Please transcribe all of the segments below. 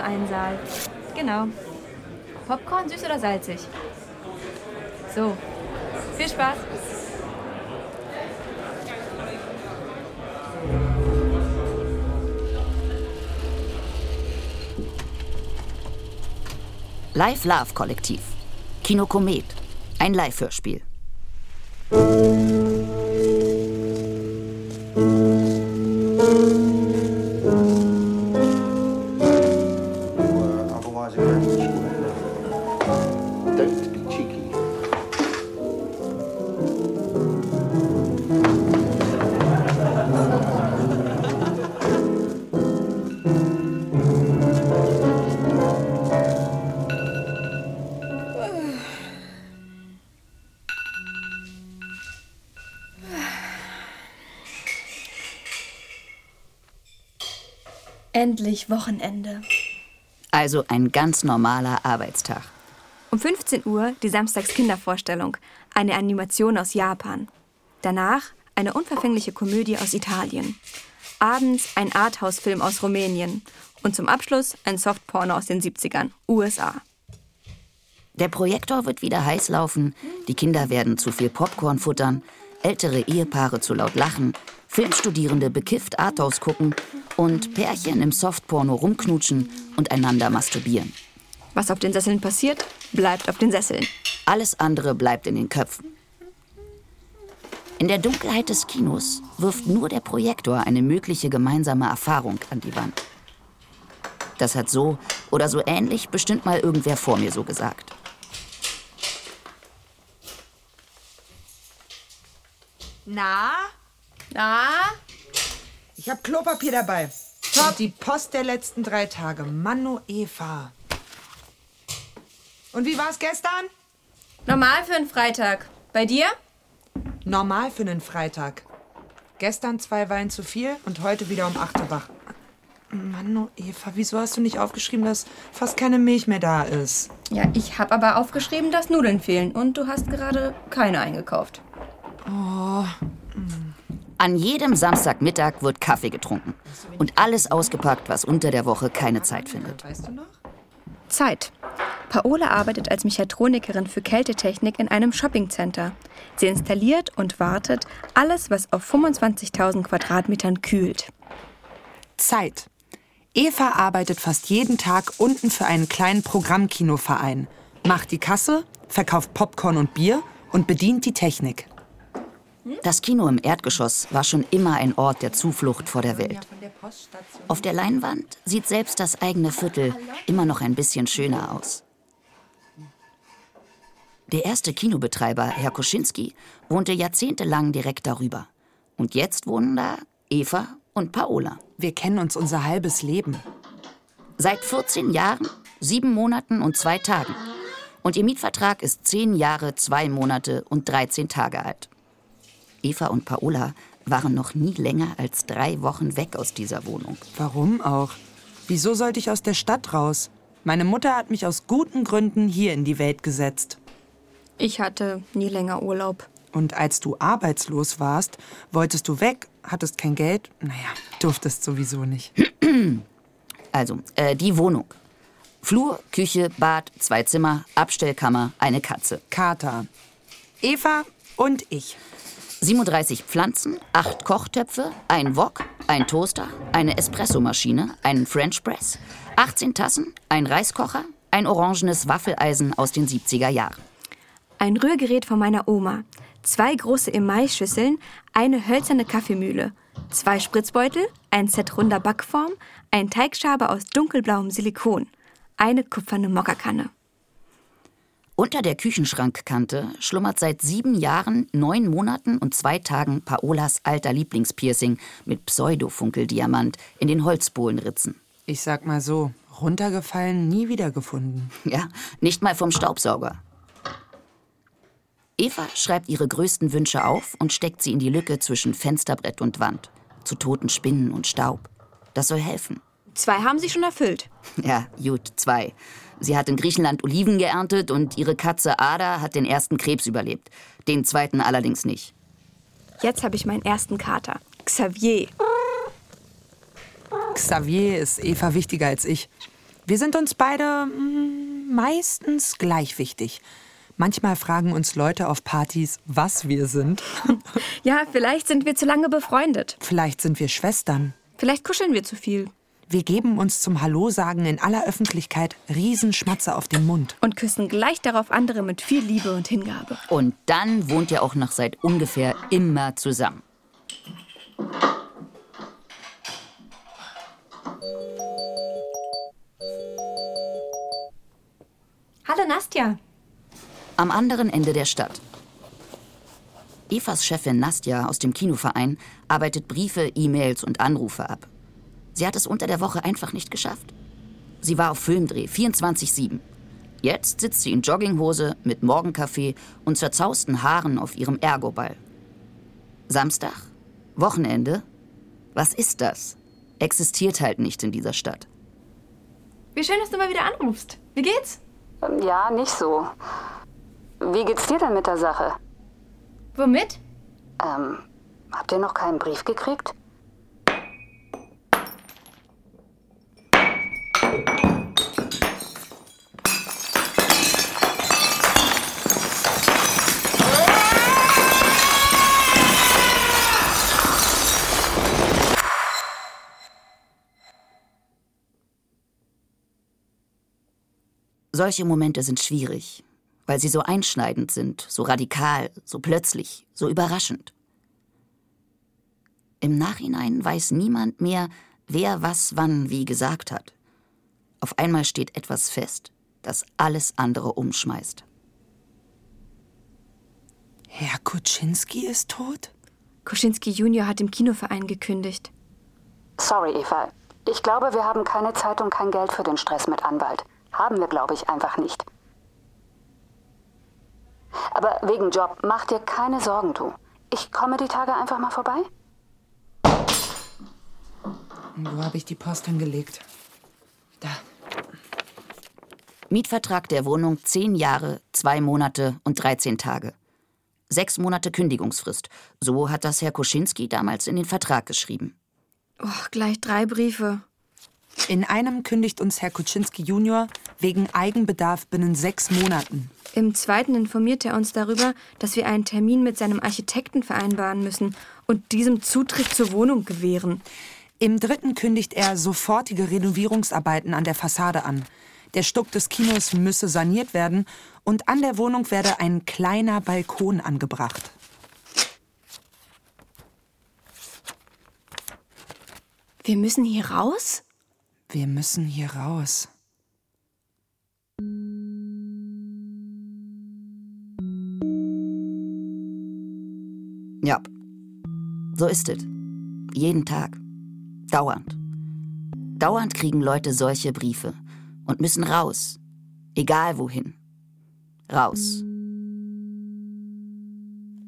nur einen Saal. Genau. Popcorn, süß oder salzig? So. Viel Spaß. Live Love Kollektiv. Kino Komet. Ein Live-Hörspiel. Endlich Wochenende. Also ein ganz normaler Arbeitstag. Um 15 Uhr die Samstags-Kindervorstellung, eine Animation aus Japan. Danach eine unverfängliche Komödie aus Italien. Abends ein Arthouse-Film aus Rumänien. Und zum Abschluss ein Softporno aus den 70ern, USA. Der Projektor wird wieder heiß laufen, die Kinder werden zu viel Popcorn futtern, ältere Ehepaare zu laut lachen, Filmstudierende bekifft Arthouse gucken und Pärchen im Softporno rumknutschen und einander masturbieren. Was auf den Sesseln passiert, bleibt auf den Sesseln. Alles andere bleibt in den Köpfen. In der Dunkelheit des Kinos wirft nur der Projektor eine mögliche gemeinsame Erfahrung an die Wand. Das hat so oder so ähnlich bestimmt mal irgendwer vor mir so gesagt. Na? Na? Ich habe Klopapier dabei. Top. Die Post der letzten drei Tage. Manu Eva. Und wie war's gestern? Normal für einen Freitag. Bei dir? Normal für einen Freitag. Gestern zwei Wein zu viel und heute wieder um 8 Uhr wach. Manu Eva, wieso hast du nicht aufgeschrieben, dass fast keine Milch mehr da ist? Ja, ich habe aber aufgeschrieben, dass Nudeln fehlen und du hast gerade keine eingekauft. Oh. An jedem Samstagmittag wird Kaffee getrunken und alles ausgepackt, was unter der Woche keine Zeit findet. Zeit. Paola arbeitet als Mechatronikerin für Kältetechnik in einem Shoppingcenter. Sie installiert und wartet alles, was auf 25.000 Quadratmetern kühlt. Zeit. Eva arbeitet fast jeden Tag unten für einen kleinen Programmkinoverein, macht die Kasse, verkauft Popcorn und Bier und bedient die Technik. Das Kino im Erdgeschoss war schon immer ein Ort der Zuflucht vor der Welt. Auf der Leinwand sieht selbst das eigene Viertel immer noch ein bisschen schöner aus. Der erste Kinobetreiber, Herr Koschinski, wohnte jahrzehntelang direkt darüber. Und jetzt wohnen da Eva und Paola. Wir kennen uns unser halbes Leben. Seit 14 Jahren, sieben Monaten und zwei Tagen. Und ihr Mietvertrag ist zehn Jahre, zwei Monate und 13 Tage alt. Eva und Paola waren noch nie länger als drei Wochen weg aus dieser Wohnung. Warum auch? Wieso sollte ich aus der Stadt raus? Meine Mutter hat mich aus guten Gründen hier in die Welt gesetzt. Ich hatte nie länger Urlaub. Und als du arbeitslos warst, wolltest du weg, hattest kein Geld. Naja, durftest sowieso nicht. Also, äh, die Wohnung. Flur, Küche, Bad, zwei Zimmer, Abstellkammer, eine Katze. Kater. Eva und ich. 37 Pflanzen, 8 Kochtöpfe, ein Wok, ein Toaster, eine Espressomaschine, einen French Press, 18 Tassen, ein Reiskocher, ein orangenes Waffeleisen aus den 70er Jahren. Ein Rührgerät von meiner Oma. Zwei große Emailschüsseln, eine hölzerne Kaffeemühle. Zwei Spritzbeutel, ein Set runder Backform, ein Teigschaber aus dunkelblauem Silikon. Eine kupferne Mokkakanne. Unter der Küchenschrankkante schlummert seit sieben Jahren, neun Monaten und zwei Tagen Paolas alter Lieblingspiercing mit Pseudofunkeldiamant in den Holzbohlenritzen. Ich sag mal so, runtergefallen, nie wiedergefunden. Ja, nicht mal vom Staubsauger. Eva schreibt ihre größten Wünsche auf und steckt sie in die Lücke zwischen Fensterbrett und Wand. Zu toten Spinnen und Staub. Das soll helfen. Zwei haben sie schon erfüllt. Ja, gut, zwei. Sie hat in Griechenland Oliven geerntet und ihre Katze Ada hat den ersten Krebs überlebt. Den zweiten allerdings nicht. Jetzt habe ich meinen ersten Kater. Xavier. Xavier ist Eva wichtiger als ich. Wir sind uns beide mm, meistens gleich wichtig. Manchmal fragen uns Leute auf Partys, was wir sind. Ja, vielleicht sind wir zu lange befreundet. Vielleicht sind wir Schwestern. Vielleicht kuscheln wir zu viel. Wir geben uns zum Hallo-Sagen in aller Öffentlichkeit Riesenschmatzer auf den Mund. Und küssen gleich darauf andere mit viel Liebe und Hingabe. Und dann wohnt ihr auch noch seit ungefähr immer zusammen. Hallo Nastja. Am anderen Ende der Stadt. Evas Chefin Nastja aus dem Kinoverein arbeitet Briefe, E-Mails und Anrufe ab. Sie hat es unter der Woche einfach nicht geschafft. Sie war auf Filmdreh 24-7. Jetzt sitzt sie in Jogginghose mit Morgenkaffee und zerzausten Haaren auf ihrem Ergoball. Samstag? Wochenende? Was ist das? Existiert halt nicht in dieser Stadt. Wie schön, dass du mal wieder anrufst. Wie geht's? Ja, nicht so. Wie geht's dir denn mit der Sache? Womit? Ähm, habt ihr noch keinen Brief gekriegt? Solche Momente sind schwierig, weil sie so einschneidend sind, so radikal, so plötzlich, so überraschend. Im Nachhinein weiß niemand mehr, wer was wann wie gesagt hat. Auf einmal steht etwas fest, das alles andere umschmeißt. Herr Kuczynski ist tot? Kuschinski Junior hat im Kinoverein gekündigt. Sorry, Eva. Ich glaube, wir haben keine Zeit und kein Geld für den Stress mit Anwalt. Haben wir, glaube ich, einfach nicht. Aber wegen Job, mach dir keine Sorgen, du. Ich komme die Tage einfach mal vorbei. Wo habe ich die Post hingelegt? Da. Mietvertrag der Wohnung 10 Jahre, 2 Monate und 13 Tage. Sechs Monate Kündigungsfrist. So hat das Herr Koschinski damals in den Vertrag geschrieben. Oh, gleich drei Briefe. In einem kündigt uns Herr Kuczynski Junior wegen Eigenbedarf binnen sechs Monaten. Im zweiten informiert er uns darüber, dass wir einen Termin mit seinem Architekten vereinbaren müssen und diesem Zutritt zur Wohnung gewähren. Im dritten kündigt er sofortige Renovierungsarbeiten an der Fassade an. Der Stuck des Kinos müsse saniert werden und an der Wohnung werde ein kleiner Balkon angebracht. Wir müssen hier raus? Wir müssen hier raus. Ja, so ist es. Jeden Tag. Dauernd. Dauernd kriegen Leute solche Briefe und müssen raus. Egal wohin. Raus.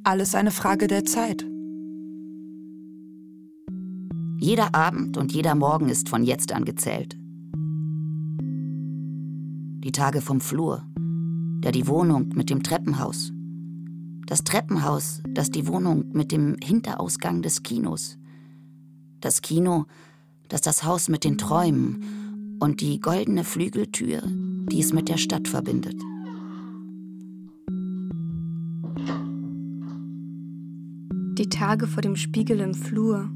Alles eine Frage der Zeit. Jeder Abend und jeder Morgen ist von jetzt an gezählt. Die Tage vom Flur, der die Wohnung mit dem Treppenhaus. Das Treppenhaus, das die Wohnung mit dem Hinterausgang des Kinos. Das Kino, das das Haus mit den Träumen und die goldene Flügeltür, die es mit der Stadt verbindet. Die Tage vor dem Spiegel im Flur.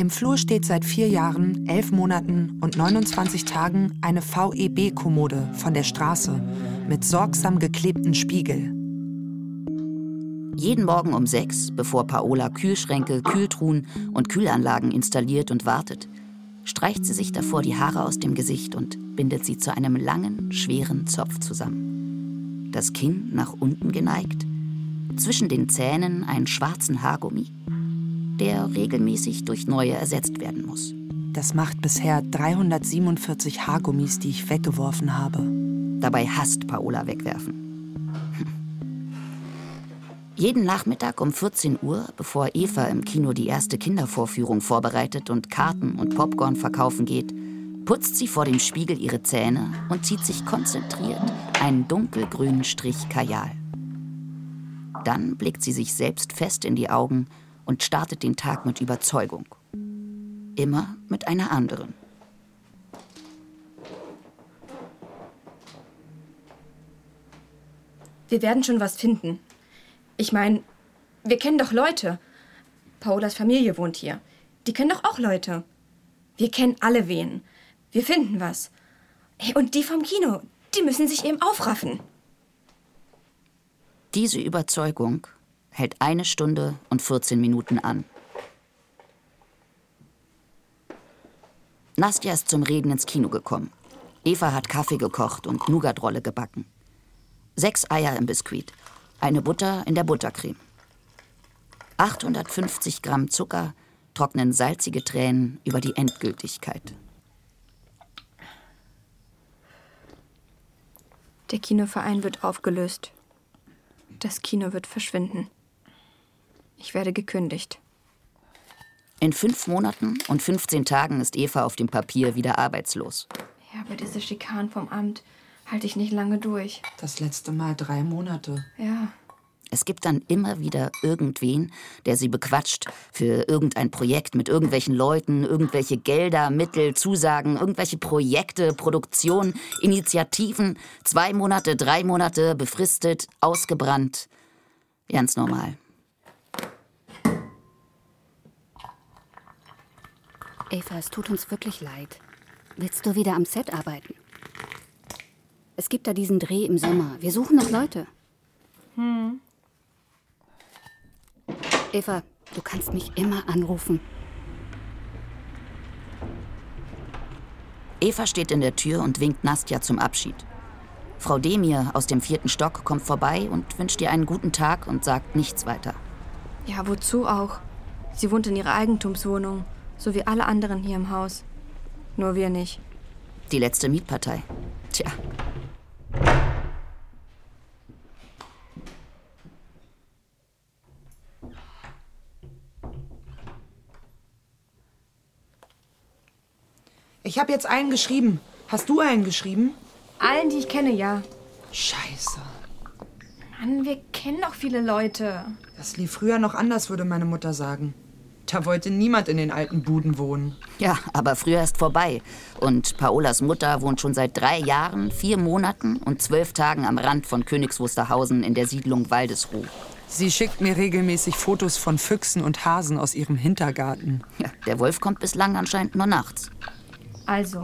Im Flur steht seit vier Jahren, elf Monaten und 29 Tagen eine VEB-Kommode von der Straße mit sorgsam geklebten Spiegel. Jeden Morgen um sechs, bevor Paola Kühlschränke, Kühltruhen und Kühlanlagen installiert und wartet, streicht sie sich davor die Haare aus dem Gesicht und bindet sie zu einem langen, schweren Zopf zusammen. Das Kinn nach unten geneigt, zwischen den Zähnen einen schwarzen Haargummi, der regelmäßig durch neue ersetzt werden muss. Das macht bisher 347 Haargummis, die ich weggeworfen habe. Dabei hasst Paola wegwerfen. Jeden Nachmittag um 14 Uhr, bevor Eva im Kino die erste Kindervorführung vorbereitet und Karten und Popcorn verkaufen geht, putzt sie vor dem Spiegel ihre Zähne und zieht sich konzentriert einen dunkelgrünen Strich Kajal. Dann blickt sie sich selbst fest in die Augen und startet den Tag mit Überzeugung. Immer mit einer anderen. Wir werden schon was finden. Ich meine, wir kennen doch Leute. Paolas Familie wohnt hier. Die kennen doch auch Leute. Wir kennen alle wen. Wir finden was. Und die vom Kino, die müssen sich eben aufraffen. Diese Überzeugung hält eine Stunde und 14 Minuten an. Nastja ist zum Reden ins Kino gekommen. Eva hat Kaffee gekocht und Nougatrolle gebacken. Sechs Eier im Biskuit, eine Butter in der Buttercreme. 850 Gramm Zucker trocknen salzige Tränen über die Endgültigkeit. Der Kinoverein wird aufgelöst. Das Kino wird verschwinden. Ich werde gekündigt. In fünf Monaten und 15 Tagen ist Eva auf dem Papier wieder arbeitslos. Ja, aber diese Schikanen vom Amt halte ich nicht lange durch. Das letzte Mal drei Monate. Ja. Es gibt dann immer wieder irgendwen, der sie bequatscht für irgendein Projekt mit irgendwelchen Leuten, irgendwelche Gelder, Mittel, Zusagen, irgendwelche Projekte, Produktion, Initiativen, zwei Monate, drei Monate, befristet, ausgebrannt. Ganz normal. Eva, es tut uns wirklich leid. Willst du wieder am Set arbeiten? Es gibt da diesen Dreh im Sommer. Wir suchen noch Leute. Hm. Eva, du kannst mich immer anrufen. Eva steht in der Tür und winkt Nastja zum Abschied. Frau Demir aus dem vierten Stock kommt vorbei und wünscht ihr einen guten Tag und sagt nichts weiter. Ja, wozu auch? Sie wohnt in ihrer Eigentumswohnung, so wie alle anderen hier im Haus. Nur wir nicht. Die letzte Mietpartei. Tja. Ich habe jetzt einen geschrieben. Hast du einen geschrieben? Allen, die ich kenne, ja. Scheiße. Mann, wir kennen doch viele Leute. Das lief früher noch anders, würde meine Mutter sagen. Da wollte niemand in den alten Buden wohnen. Ja, aber früher ist vorbei. Und Paolas Mutter wohnt schon seit drei Jahren, vier Monaten und zwölf Tagen am Rand von Königs Wusterhausen in der Siedlung Waldesruh. Sie schickt mir regelmäßig Fotos von Füchsen und Hasen aus ihrem Hintergarten. Ja, der Wolf kommt bislang anscheinend nur nachts. Also,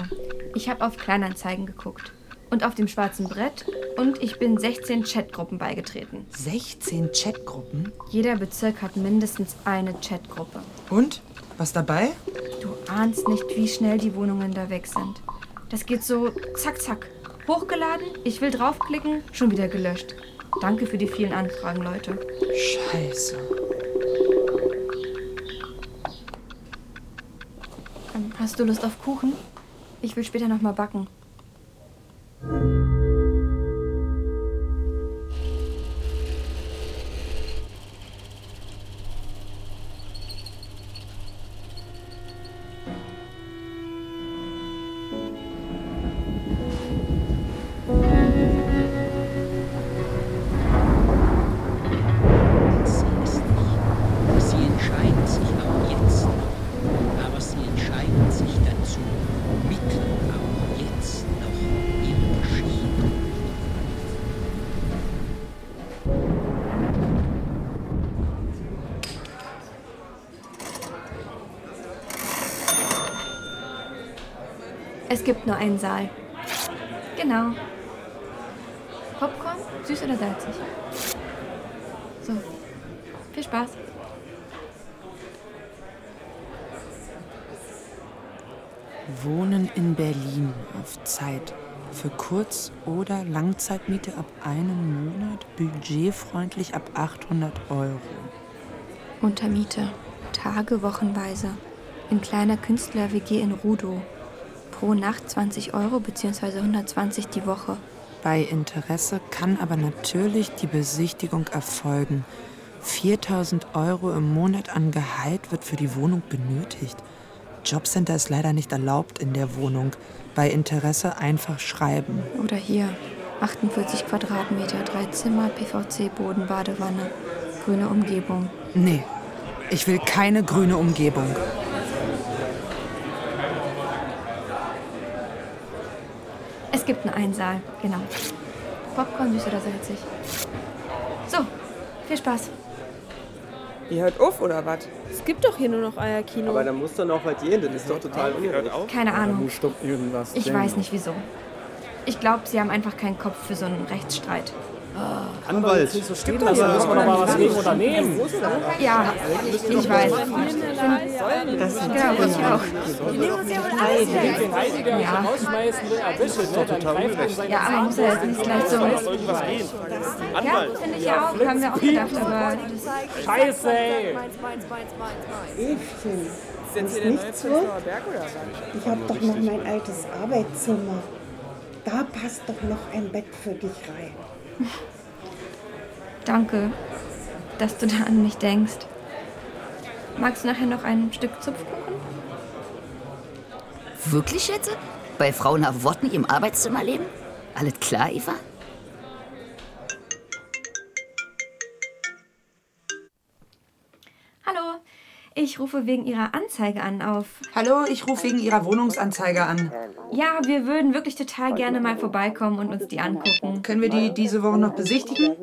ich habe auf Kleinanzeigen geguckt und auf dem schwarzen Brett und ich bin 16 Chatgruppen beigetreten. 16 Chatgruppen? Jeder Bezirk hat mindestens eine Chatgruppe. Und? Was dabei? Du ahnst nicht, wie schnell die Wohnungen da weg sind. Das geht so zack, zack. Hochgeladen, ich will draufklicken, schon wieder gelöscht. Danke für die vielen Anfragen, Leute. Scheiße. Ähm, Hast du Lust auf Kuchen? Ich will später noch mal backen. Nur einen Saal. Genau. Popcorn, süß oder salzig? So. Viel Spaß. Wohnen in Berlin auf Zeit. Für Kurz- oder Langzeitmiete ab einem Monat, budgetfreundlich ab 800 Euro. Untermiete. Tage wochenweise. In kleiner Künstler-WG in Rudow. Pro Nacht 20 Euro bzw. 120 die Woche. Bei Interesse kann aber natürlich die Besichtigung erfolgen. 4000 Euro im Monat an Gehalt wird für die Wohnung benötigt. Jobcenter ist leider nicht erlaubt in der Wohnung. Bei Interesse einfach schreiben. Oder hier. 48 Quadratmeter, drei Zimmer, PVC-Boden, Badewanne. Grüne Umgebung. Nee, ich will keine grüne Umgebung. Es gibt einen Einsaal, genau. Popcorn süß oder salzig? So, viel Spaß. Ihr hört auf, oder was? Es gibt doch hier nur noch euer Kino. Aber dann muss doch noch was gehen, das ist doch total unnötig. Keine Ahnung. Ich weiß nicht wieso. Ich glaube, sie haben einfach keinen Kopf für so einen Rechtsstreit. Anwalt. So Stehen lassen, muss man doch mal was gegen unternehmen. Ja, ich weiß. Das ist genau, ich auch. Den Heidi, der Ja. euch rausschmeißen will, erwischt, ne? dann greift sein Ja, aber muss ja jetzt nicht gleich so. Ja, finde ich ja auch. Haben wir auch gedacht, aber Scheiße, ey. Sie ist nicht so? Oder? Ich habe doch noch mein altes Arbeitszimmer. Da passt doch noch ein Bett für dich rein. Danke, dass du da an mich denkst. Magst du nachher noch ein Stück Zupfkuchen? Wirklich jetzt? Bei Frau Nowotny im Arbeitszimmer leben? Alles klar, Eva? Hallo, ich rufe wegen Ihrer Anzeige an auf. Hallo, ich rufe wegen Ihrer Wohnungsanzeige an. Ja, wir würden wirklich total gerne mal vorbeikommen und uns die angucken. Können wir die diese Woche noch besichtigen?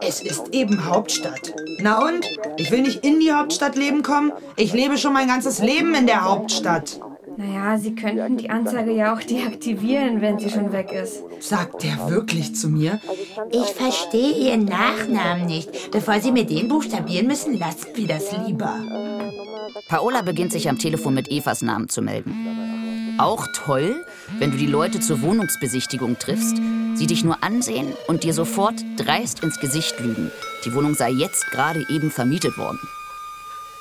Es ist eben Hauptstadt. Na und? Ich will nicht in die Hauptstadt leben kommen. Ich lebe schon mein ganzes Leben in der Hauptstadt. Naja, Sie könnten die Anzeige ja auch deaktivieren, wenn sie schon weg ist. Sagt der wirklich zu mir? Ich verstehe Ihren Nachnamen nicht. Bevor Sie mir den buchstabieren müssen, lassen wir das lieber. Paola beginnt sich am Telefon mit Evas Namen zu melden. Auch toll, wenn du die Leute zur Wohnungsbesichtigung triffst, sie dich nur ansehen und dir sofort dreist ins Gesicht lügen. Die Wohnung sei jetzt gerade eben vermietet worden.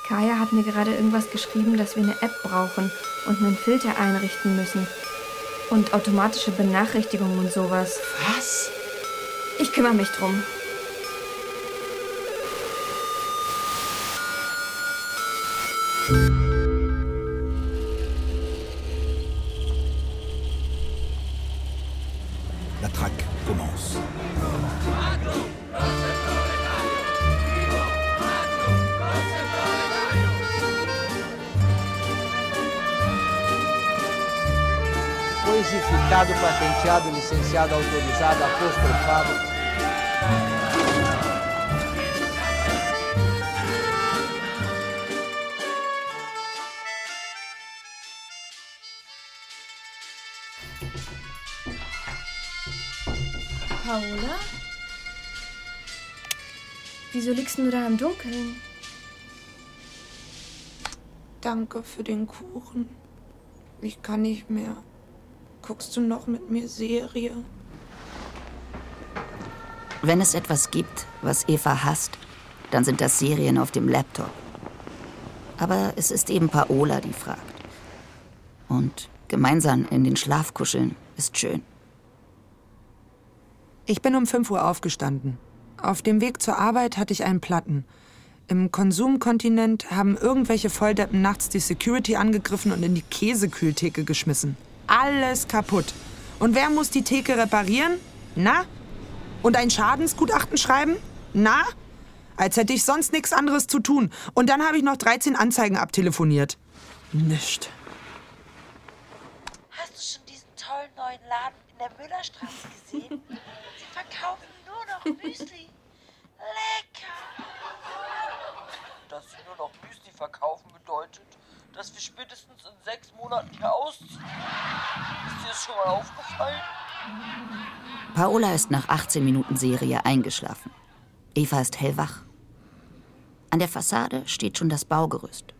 Kaya hat mir gerade irgendwas geschrieben, dass wir eine App brauchen und einen Filter einrichten müssen. Und automatische Benachrichtigungen und sowas. Was? Ich kümmere mich drum. La patenteado, licenciado, autorizado, apostrofado. Paola? Wieso liegst du da im Dunkeln? Danke für den Kuchen. Ich kann nicht mehr. Guckst du noch mit mir Serie? Wenn es etwas gibt, was Eva hasst, dann sind das Serien auf dem Laptop. Aber es ist eben Paola, die fragt. Und gemeinsam in den Schlaf kuscheln ist schön. Ich bin um 5 Uhr aufgestanden. Auf dem Weg zur Arbeit hatte ich einen Platten. Im Konsumkontinent haben irgendwelche Volldeppen nachts die Security angegriffen und in die Käsekühltheke geschmissen. Alles kaputt. Und wer muss die Theke reparieren? Na? Und ein Schadensgutachten schreiben? Na? Als hätte ich sonst nichts anderes zu tun. Und dann habe ich noch 13 Anzeigen abtelefoniert. Nicht. Hast du schon diesen tollen neuen Laden in der Müllerstraße gesehen? Sie verkaufen nur noch Müsli. Lecker. Dass sie nur noch Müsli verkaufen bedeutet, dass wir spätestens in sechs Monaten hier ausziehen. Ist dir das schon mal aufgefallen? Paola ist nach 18 Minuten Serie eingeschlafen. Eva ist hellwach. An der Fassade steht schon das Baugerüst.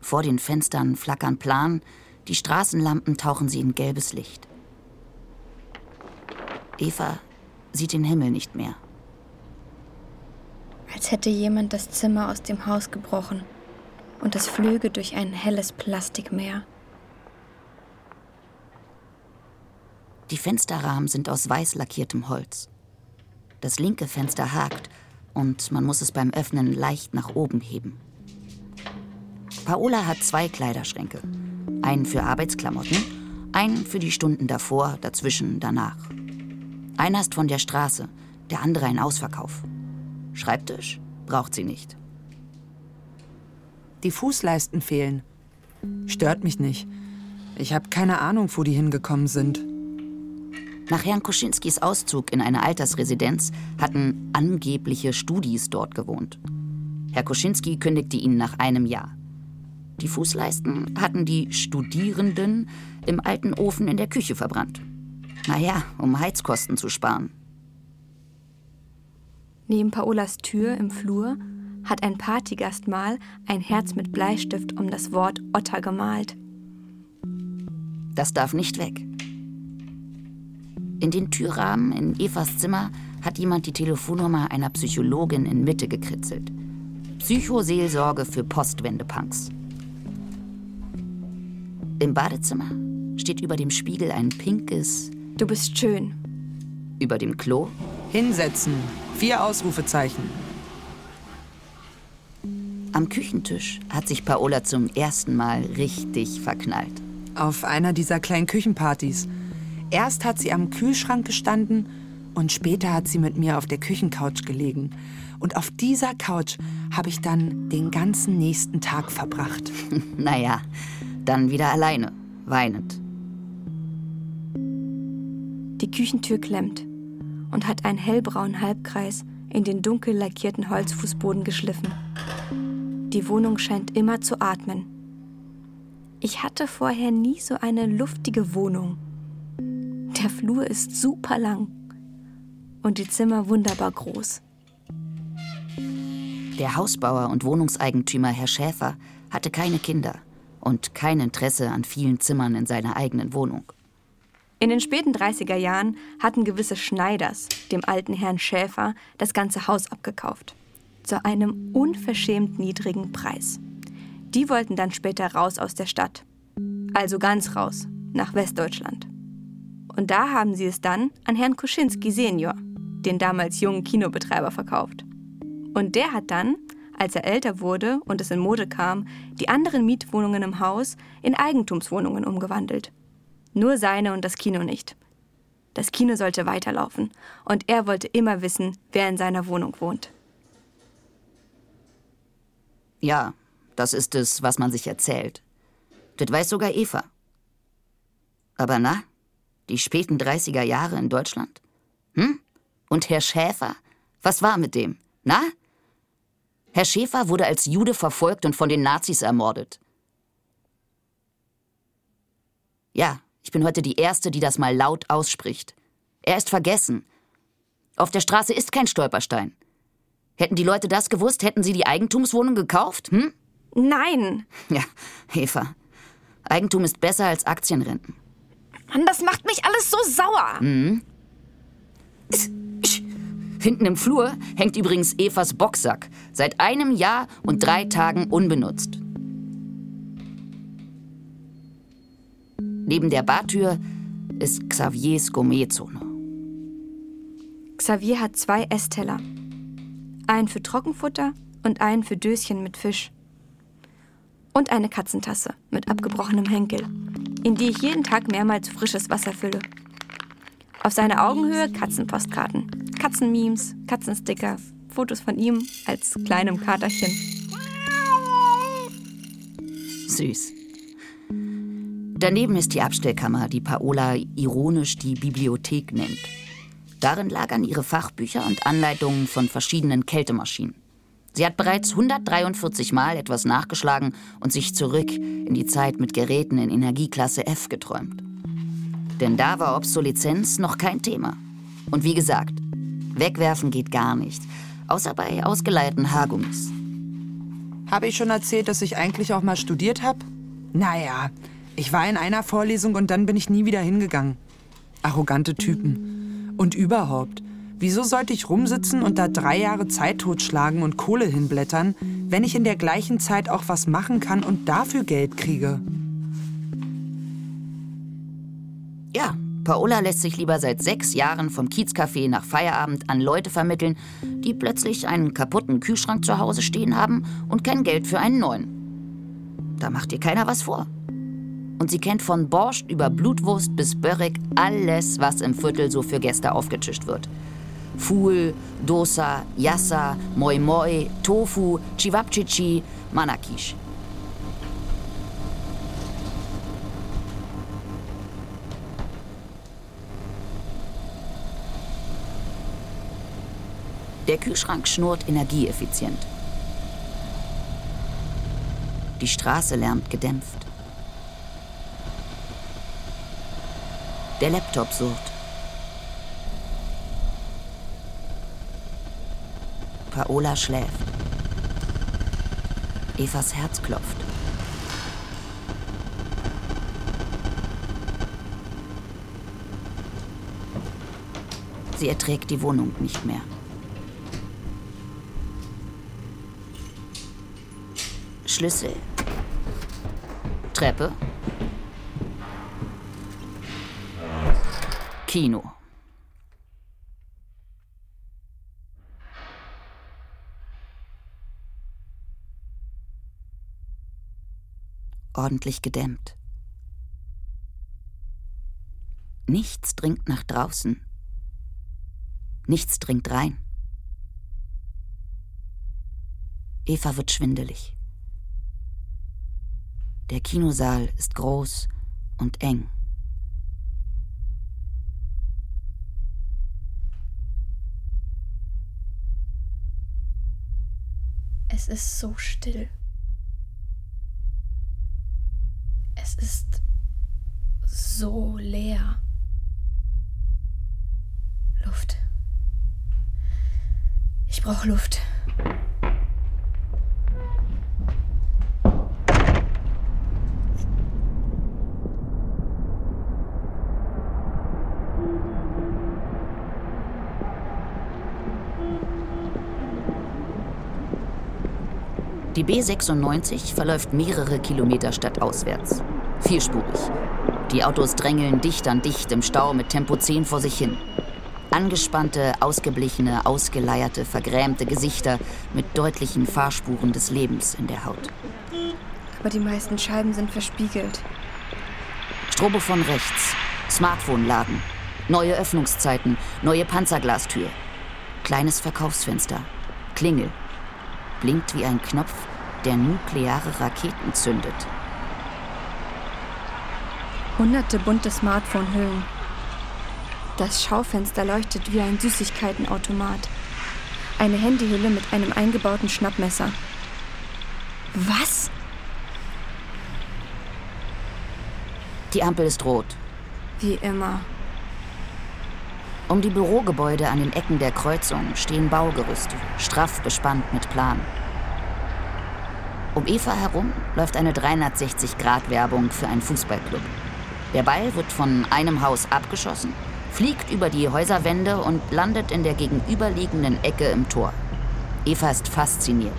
Vor den Fenstern flackern Plan, die Straßenlampen tauchen sie in gelbes Licht. Eva sieht den Himmel nicht mehr. Als hätte jemand das Zimmer aus dem Haus gebrochen und es flöge durch ein helles Plastikmeer. Die Fensterrahmen sind aus weiß lackiertem Holz. Das linke Fenster hakt und man muss es beim Öffnen leicht nach oben heben. Paola hat zwei Kleiderschränke. Einen für Arbeitsklamotten, einen für die Stunden davor, dazwischen, danach. Einer ist von der Straße, der andere ein Ausverkauf. Schreibtisch braucht sie nicht. Die Fußleisten fehlen. Stört mich nicht. Ich habe keine Ahnung, wo die hingekommen sind. Nach Herrn Koschinskis Auszug in eine Altersresidenz hatten angebliche Studis dort gewohnt. Herr Koschinski kündigte ihnen nach einem Jahr. Die Fußleisten hatten die Studierenden im alten Ofen in der Küche verbrannt. Naja, um Heizkosten zu sparen. Neben Paolas Tür im Flur hat ein Partygast mal ein Herz mit Bleistift um das Wort Otter gemalt. Das darf nicht weg. In den Türrahmen in Evas Zimmer hat jemand die Telefonnummer einer Psychologin in Mitte gekritzelt. Psychoseelsorge für Postwendepunks. Im Badezimmer steht über dem Spiegel ein pinkes Du bist schön. Über dem Klo Hinsetzen. Vier Ausrufezeichen. Am Küchentisch hat sich Paola zum ersten Mal richtig verknallt. Auf einer dieser kleinen Küchenpartys. Erst hat sie am Kühlschrank gestanden und später hat sie mit mir auf der Küchencouch gelegen. Und auf dieser Couch habe ich dann den ganzen nächsten Tag verbracht. naja, dann wieder alleine, weinend. Die Küchentür klemmt und hat einen hellbraunen Halbkreis in den dunkel lackierten Holzfußboden geschliffen. Die Wohnung scheint immer zu atmen. Ich hatte vorher nie so eine luftige Wohnung. Der Flur ist super lang und die Zimmer wunderbar groß. Der Hausbauer und Wohnungseigentümer Herr Schäfer hatte keine Kinder und kein Interesse an vielen Zimmern in seiner eigenen Wohnung. In den späten 30er Jahren hatten gewisse Schneiders dem alten Herrn Schäfer das ganze Haus abgekauft. Zu einem unverschämt niedrigen Preis. Die wollten dann später raus aus der Stadt. Also ganz raus, nach Westdeutschland. Und da haben sie es dann an Herrn Kuschinski Senior, den damals jungen Kinobetreiber, verkauft. Und der hat dann, als er älter wurde und es in Mode kam, die anderen Mietwohnungen im Haus in Eigentumswohnungen umgewandelt. Nur seine und das Kino nicht. Das Kino sollte weiterlaufen und er wollte immer wissen, wer in seiner Wohnung wohnt. Ja, das ist es, was man sich erzählt. Das weiß sogar Eva. Aber na, die späten 30er Jahre in Deutschland? Hm? Und Herr Schäfer? Was war mit dem? Na? Herr Schäfer wurde als Jude verfolgt und von den Nazis ermordet. Ja, ich bin heute die Erste, die das mal laut ausspricht. Er ist vergessen. Auf der Straße ist kein Stolperstein. Hätten die Leute das gewusst, hätten sie die Eigentumswohnung gekauft? Hm? Nein. Ja, Eva. Eigentum ist besser als Aktienrenten. Mann, das macht mich alles so sauer. Mhm. Hinten im Flur hängt übrigens Evas Boxsack. Seit einem Jahr und drei Tagen unbenutzt. Neben der Bartür ist Xaviers Gourmetzone. Xavier hat zwei Essteller. Einen für Trockenfutter und einen für Döschen mit Fisch. Und eine Katzentasse mit abgebrochenem Henkel, in die ich jeden Tag mehrmals frisches Wasser fülle. Auf seiner Augenhöhe Katzenpostkarten, Katzenmemes, Katzensticker, Fotos von ihm als kleinem Katerchen. Süß. Daneben ist die Abstellkammer, die Paola ironisch die Bibliothek nennt. Darin lagern ihre Fachbücher und Anleitungen von verschiedenen Kältemaschinen. Sie hat bereits 143 Mal etwas nachgeschlagen und sich zurück in die Zeit mit Geräten in Energieklasse F geträumt. Denn da war Obsoleszenz noch kein Thema. Und wie gesagt, wegwerfen geht gar nicht, außer bei ausgeleihten Haargummis. Habe ich schon erzählt, dass ich eigentlich auch mal studiert habe? Naja, ich war in einer Vorlesung und dann bin ich nie wieder hingegangen. Arrogante Typen. Und überhaupt, wieso sollte ich rumsitzen und da drei Jahre Zeit totschlagen und Kohle hinblättern, wenn ich in der gleichen Zeit auch was machen kann und dafür Geld kriege? Ja, Paola lässt sich lieber seit sechs Jahren vom Kiezcafé nach Feierabend an Leute vermitteln, die plötzlich einen kaputten Kühlschrank zu Hause stehen haben und kein Geld für einen neuen. Da macht dir keiner was vor. Und sie kennt von Borscht über Blutwurst bis Börek alles, was im Viertel so für Gäste aufgetischt wird. Fuhl, Dosa, Yassa, Moi Moi, Tofu, Chivapchichi, Manakish. Der Kühlschrank schnurrt energieeffizient. Die Straße lärmt gedämpft. Der Laptop surrt. Paola schläft. Evas Herz klopft. Sie erträgt die Wohnung nicht mehr. Schlüssel. Treppe. Kino. Ordentlich gedämmt. Nichts dringt nach draußen. Nichts dringt rein. Eva wird schwindelig. Der Kinosaal ist groß und eng. Es ist so still. Es ist so leer. Luft. Ich brauche Luft. Die B96 verläuft mehrere Kilometer stadtauswärts. Vierspurig. Die Autos drängeln dicht an dicht im Stau mit Tempo 10 vor sich hin. Angespannte, ausgeblichene, ausgeleierte, vergrämte Gesichter mit deutlichen Fahrspuren des Lebens in der Haut. Aber die meisten Scheiben sind verspiegelt. Strobo von rechts. Smartphone-Laden. Neue Öffnungszeiten. Neue Panzerglastür. Kleines Verkaufsfenster. Klingel. Blinkt wie ein Knopf, der nukleare Raketen zündet. Hunderte bunte Smartphone-Hüllen. Das Schaufenster leuchtet wie ein Süßigkeitenautomat. Eine Handyhülle mit einem eingebauten Schnappmesser. Was? Die Ampel ist rot. Wie immer. Um die Bürogebäude an den Ecken der Kreuzung stehen Baugerüste, straff bespannt mit Plan. Um Eva herum läuft eine 360-Grad-Werbung für einen Fußballclub. Der Ball wird von einem Haus abgeschossen, fliegt über die Häuserwände und landet in der gegenüberliegenden Ecke im Tor. Eva ist fasziniert.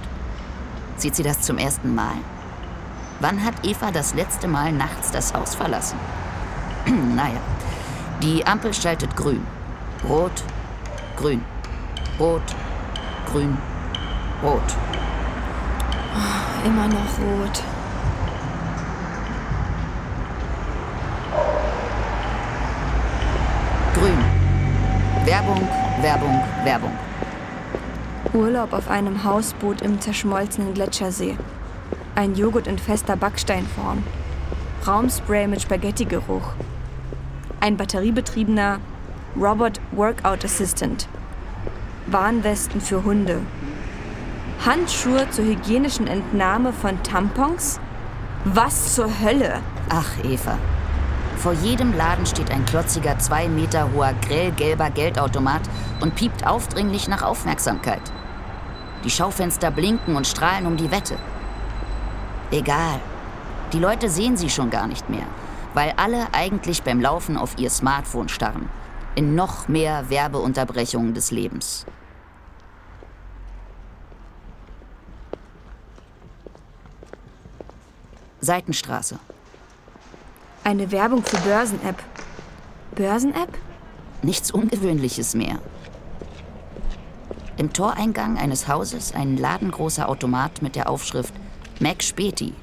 Sieht sie das zum ersten Mal? Wann hat Eva das letzte Mal nachts das Haus verlassen? naja, die Ampel schaltet grün. Rot, grün. Rot, grün, rot. Oh, immer noch rot. Grün. Werbung, Werbung, Werbung. Urlaub auf einem Hausboot im zerschmolzenen Gletschersee. Ein Joghurt in fester Backsteinform. Raumspray mit Spaghetti-Geruch. Ein batteriebetriebener Robot Workout Assistant. Warnwesten für Hunde. Handschuhe zur hygienischen Entnahme von Tampons? Was zur Hölle? Ach, Eva. Vor jedem Laden steht ein klotziger, zwei Meter hoher, grellgelber Geldautomat und piept aufdringlich nach Aufmerksamkeit. Die Schaufenster blinken und strahlen um die Wette. Egal. Die Leute sehen sie schon gar nicht mehr, weil alle eigentlich beim Laufen auf ihr Smartphone starren. In noch mehr Werbeunterbrechungen des Lebens. Seitenstraße. Eine Werbung für Börsen-App. Börsen-App? Nichts Ungewöhnliches mehr. Im Toreingang eines Hauses ein ladengroßer Automat mit der Aufschrift Mac Späti.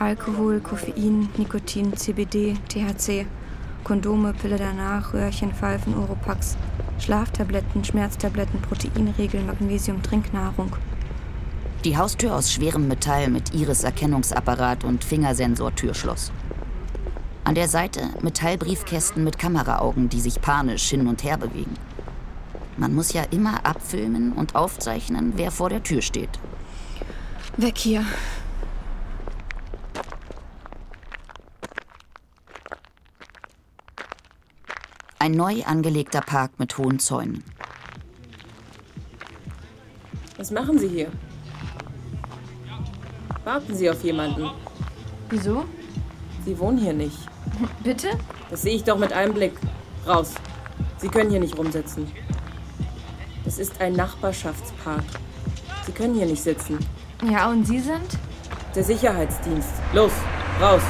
Alkohol, Koffein, Nikotin, CBD, THC, Kondome, Pille danach, Röhrchen, Pfeifen, Oropax, Schlaftabletten, Schmerztabletten, Proteinriegel, Magnesium, Trinknahrung. Die Haustür aus schwerem Metall mit Iris-Erkennungsapparat und Fingersensor-Türschloss. An der Seite Metallbriefkästen mit Kameraaugen, die sich panisch hin und her bewegen. Man muss ja immer abfilmen und aufzeichnen, wer vor der Tür steht. Weg hier. Ein neu angelegter Park mit hohen Zäunen. Was machen Sie hier? Warten Sie auf jemanden. Wieso? Sie wohnen hier nicht. Bitte? Das sehe ich doch mit einem Blick. Raus. Sie können hier nicht rumsitzen. Das ist ein Nachbarschaftspark. Sie können hier nicht sitzen. Ja, und Sie sind? Der Sicherheitsdienst. Los, raus.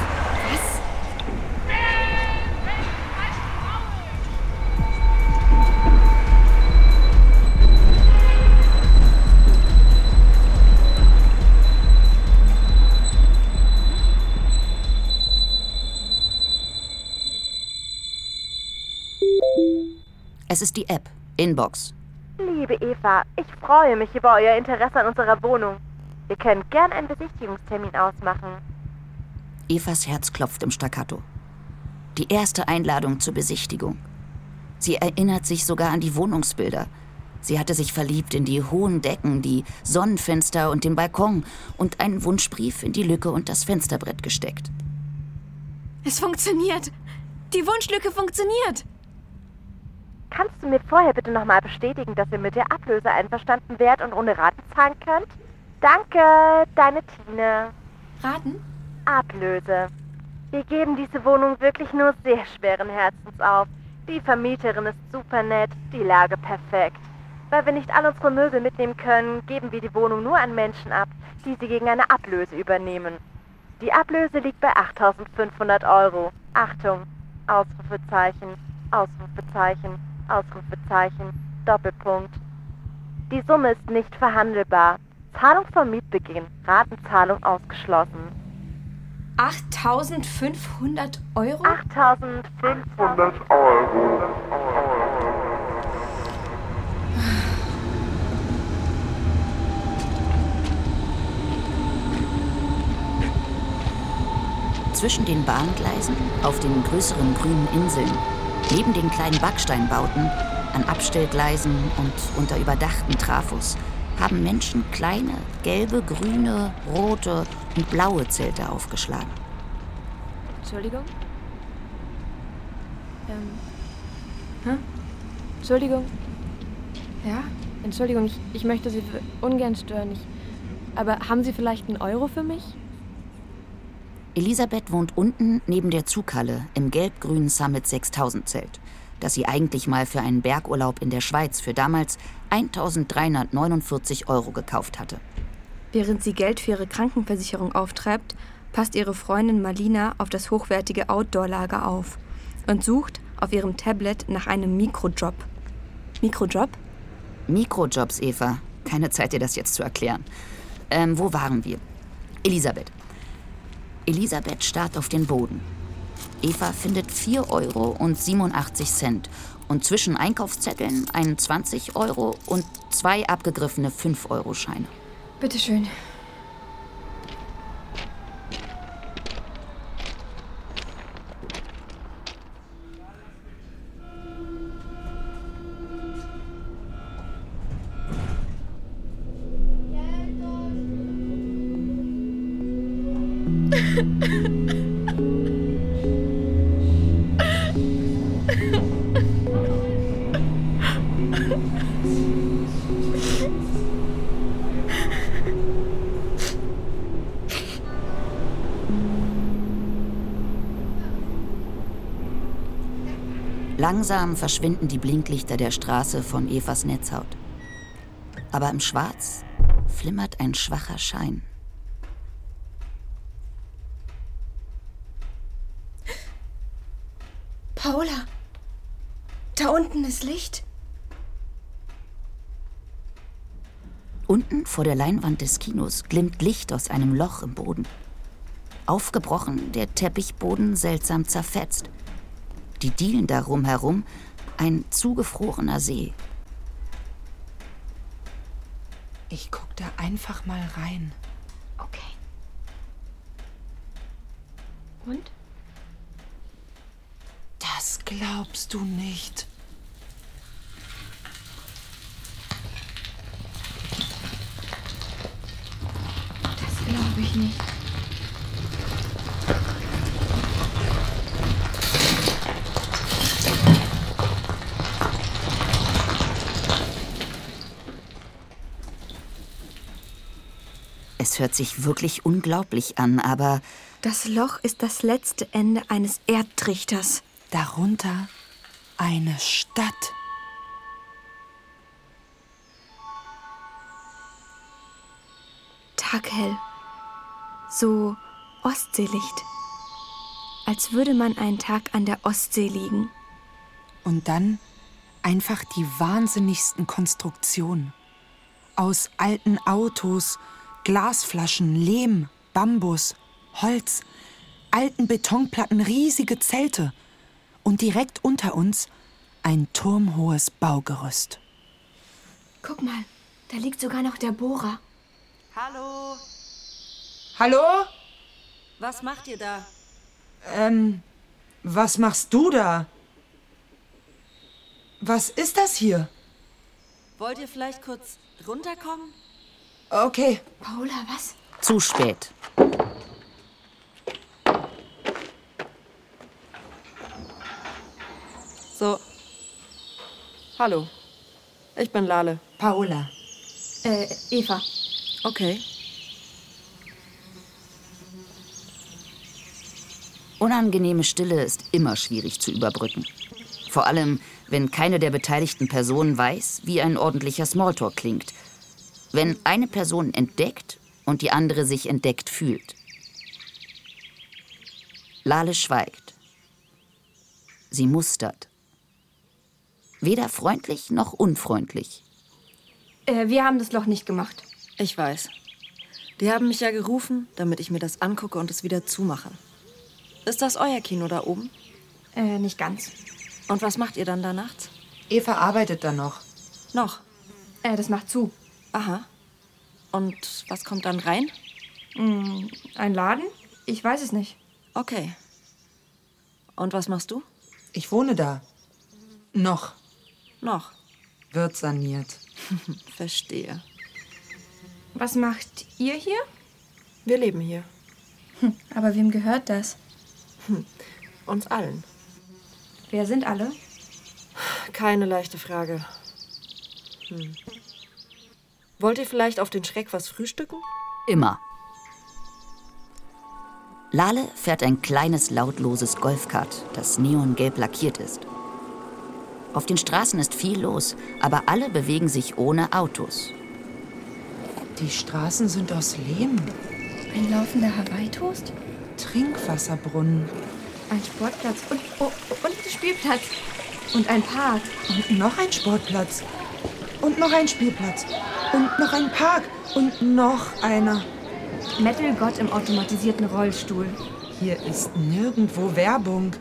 Es ist die App, Inbox. Liebe Eva, ich freue mich über euer Interesse an unserer Wohnung. Wir können gern einen Besichtigungstermin ausmachen. Evas Herz klopft im Staccato. Die erste Einladung zur Besichtigung. Sie erinnert sich sogar an die Wohnungsbilder. Sie hatte sich verliebt in die hohen Decken, die Sonnenfenster und den Balkon und einen Wunschbrief in die Lücke und das Fensterbrett gesteckt. Es funktioniert. Die Wunschlücke funktioniert. Kannst du mir vorher bitte nochmal bestätigen, dass ihr mit der Ablöse einverstanden wärt und ohne Raten zahlen könnt? Danke, deine Tine. Raten? Ablöse. Wir geben diese Wohnung wirklich nur sehr schweren Herzens auf. Die Vermieterin ist super nett, die Lage perfekt. Weil wir nicht all unsere Möbel mitnehmen können, geben wir die Wohnung nur an Menschen ab, die sie gegen eine Ablöse übernehmen. Die Ablöse liegt bei 8500 Euro. Achtung, Ausrufezeichen, Ausrufezeichen, Ausrufezeichen, Doppelpunkt. Die Summe ist nicht verhandelbar. Zahlung vom Mietbeginn, Ratenzahlung ausgeschlossen. 8500 Euro? 8500 Euro. Zwischen den Bahngleisen, auf den größeren grünen Inseln, neben den kleinen Backsteinbauten, an Abstellgleisen und unter überdachten Trafos haben Menschen kleine, gelbe, grüne, rote und blaue Zelte aufgeschlagen. Entschuldigung? Ähm. Hä? Entschuldigung. Ja? Entschuldigung, ich, ich möchte Sie ungern stören. Ich, aber haben Sie vielleicht einen Euro für mich? Elisabeth wohnt unten neben der Zughalle im gelb-grünen Summit 6000 Zelt, das sie eigentlich mal für einen Bergurlaub in der Schweiz für damals 1349 Euro gekauft hatte. Während sie Geld für ihre Krankenversicherung auftreibt, passt ihre Freundin Malina auf das hochwertige Outdoor-Lager auf und sucht auf ihrem Tablet nach einem Mikrojob. Mikrojob? Mikrojobs, Eva. Keine Zeit, dir das jetzt zu erklären. Ähm, wo waren wir? Elisabeth. Elisabeth starrt auf den Boden. Eva findet 4 Euro und 87 Cent und zwischen Einkaufszetteln einen 20 Euro und zwei abgegriffene 5-Euro-Scheine. Bitteschön. Langsam verschwinden die Blinklichter der Straße von Evas Netzhaut. Aber im Schwarz flimmert ein schwacher Schein. Paula, da unten ist Licht. Unten vor der Leinwand des Kinos glimmt Licht aus einem Loch im Boden. Aufgebrochen, der Teppichboden seltsam zerfetzt die Dielen darum herum, ein zugefrorener See. Ich guck da einfach mal rein. Okay. Und? Das glaubst du nicht. Das glaube ich nicht. Hört sich wirklich unglaublich an, aber Das Loch ist das letzte Ende eines Erdtrichters. Darunter eine Stadt. Taghell. So Ostseelicht. Als würde man einen Tag an der Ostsee liegen. Und dann einfach die wahnsinnigsten Konstruktionen. Aus alten Autos, Glasflaschen, Lehm, Bambus, Holz, alten Betonplatten, riesige Zelte. Und direkt unter uns ein turmhohes Baugerüst. Guck mal, da liegt sogar noch der Bohrer. Hallo, Hallo? was macht ihr da? Ähm, was machst du da? Was ist das hier? Wollt ihr vielleicht kurz runterkommen? Okay. Paula, was? zu spät. So. Hallo. Ich bin Lale. Paola. Äh, Eva. Okay. Unangenehme Stille ist immer schwierig zu überbrücken. Vor allem, wenn keine der beteiligten Personen weiß, wie ein ordentlicher Smalltalk klingt. Wenn eine Person entdeckt und die andere sich entdeckt fühlt. Lale schweigt. Sie mustert. Weder freundlich noch unfreundlich. Äh, wir haben das Loch nicht gemacht. Ich weiß. Die haben mich ja gerufen, damit ich mir das angucke und es wieder zumache. Ist das euer Kino da oben? Äh, nicht ganz. Und was macht ihr dann da nachts? Eva arbeitet da noch. Noch? Äh, das macht zu. Aha. Und was kommt dann rein? Hm, ein Laden? Ich weiß es nicht. Okay. Und was machst du? Ich wohne da. Noch. Noch. Wird saniert. Verstehe. Was macht ihr hier? Wir leben hier. Hm, aber wem gehört das? Uns allen. Wer sind alle? Keine leichte Frage. Hm. Wollt ihr vielleicht auf den Schreck was frühstücken? Immer. Lale fährt ein kleines, lautloses Golfkart, das neongelb lackiert ist. Auf den Straßen ist viel los, aber alle bewegen sich ohne Autos. Die Straßen sind aus Lehm. Ein laufender Hawaii-Toast? Trinkwasserbrunnen. Ein Sportplatz und, oh, und ein Spielplatz. Und ein Park. Und noch ein Sportplatz. Und noch ein Spielplatz. Und noch ein Park. Und noch einer. Metal Gott im automatisierten Rollstuhl. Hier ist nirgendwo Werbung.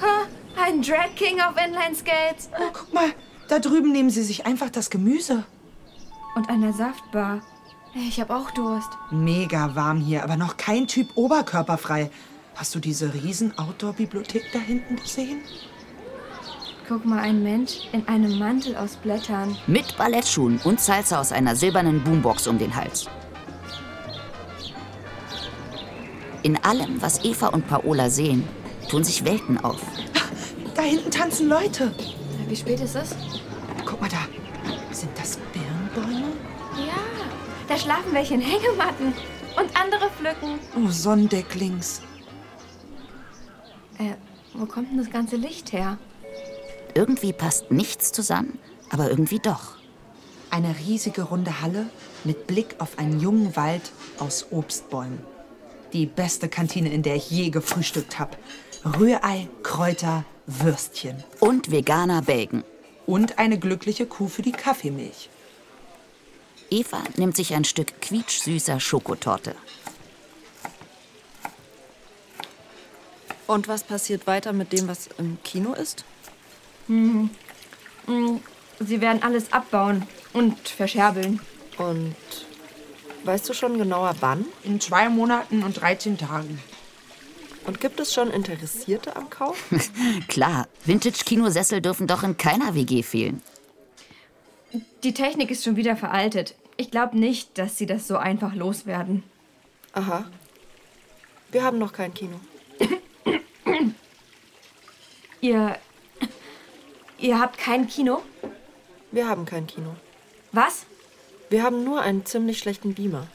Ha, ein Drag King auf Inline-Skates. Oh, guck mal, da drüben nehmen sie sich einfach das Gemüse. Und eine Saftbar. Ich hab auch Durst. Mega warm hier, aber noch kein Typ oberkörperfrei. Hast du diese riesen Outdoor-Bibliothek da hinten gesehen? Guck mal, ein Mensch in einem Mantel aus Blättern. Mit Ballettschuhen und Salsa aus einer silbernen Boombox um den Hals. In allem, was Eva und Paola sehen, tun sich Welten auf. Da hinten tanzen Leute. Wie spät ist es? Guck mal da. Sind das Birnbäume? Ja, da schlafen welche in Hängematten. Und andere pflücken. Oh, Sonnendecklings. Äh, wo kommt denn das ganze Licht her? Irgendwie passt nichts zusammen, aber irgendwie doch. Eine riesige runde Halle mit Blick auf einen jungen Wald aus Obstbäumen. Die beste Kantine, in der ich je gefrühstückt habe. Rührei, Kräuter, Würstchen. Und veganer Bacon. Und eine glückliche Kuh für die Kaffeemilch. Eva nimmt sich ein Stück quietschsüßer Schokotorte. Und was passiert weiter mit dem, was im Kino ist? Hm. Hm, Sie werden alles abbauen und verscherbeln. Und weißt du schon genauer wann? In zwei Monaten und 13 Tagen. Und gibt es schon Interessierte am Kauf? Klar, Vintage-Kinosessel dürfen doch in keiner WG fehlen. Die Technik ist schon wieder veraltet. Ich glaube nicht, dass sie das so einfach loswerden. Aha. Wir haben noch kein Kino. Ihr. Ihr habt kein Kino? Wir haben kein Kino. Was? Wir haben nur einen ziemlich schlechten Beamer.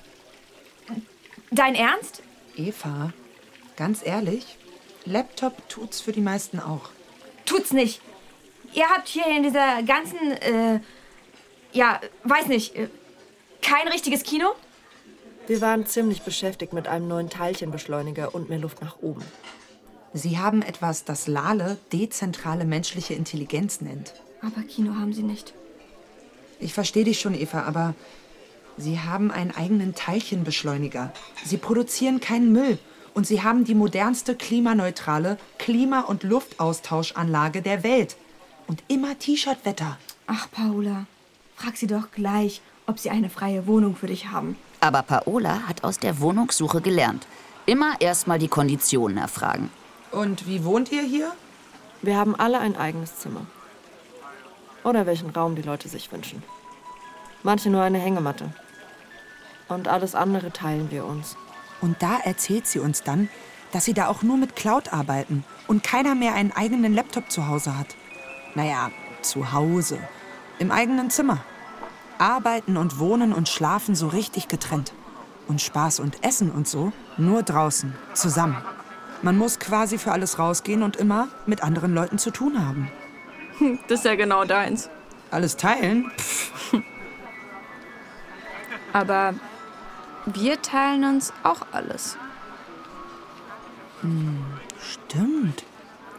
Dein Ernst? Eva, ganz ehrlich, Laptop tut's für die meisten auch. Tut's nicht. Ihr habt hier in dieser ganzen, äh, ja, weiß nicht, äh, kein richtiges Kino? Wir waren ziemlich beschäftigt mit einem neuen Teilchenbeschleuniger und mehr Luft nach oben. Sie haben etwas, das Lale dezentrale menschliche Intelligenz nennt. Aber Kino haben sie nicht. Ich verstehe dich schon, Eva, aber Sie haben einen eigenen Teilchenbeschleuniger. Sie produzieren keinen Müll. Und Sie haben die modernste klimaneutrale Klima- und Luftaustauschanlage der Welt. Und immer T-Shirt-Wetter. Ach, Paula, frag sie doch gleich, ob sie eine freie Wohnung für dich haben. Aber Paola hat aus der Wohnungssuche gelernt. Immer erstmal die Konditionen erfragen. Und wie wohnt ihr hier? Wir haben alle ein eigenes Zimmer. Oder welchen Raum die Leute sich wünschen. Manche nur eine Hängematte. Und alles andere teilen wir uns. Und da erzählt sie uns dann, dass sie da auch nur mit Cloud arbeiten und keiner mehr einen eigenen Laptop zu Hause hat. Naja, zu Hause. Im eigenen Zimmer. Arbeiten und wohnen und schlafen so richtig getrennt. Und Spaß und Essen und so nur draußen, zusammen. Man muss quasi für alles rausgehen und immer mit anderen Leuten zu tun haben. Das ist ja genau deins. Alles teilen? Aber wir teilen uns auch alles. Hm, stimmt.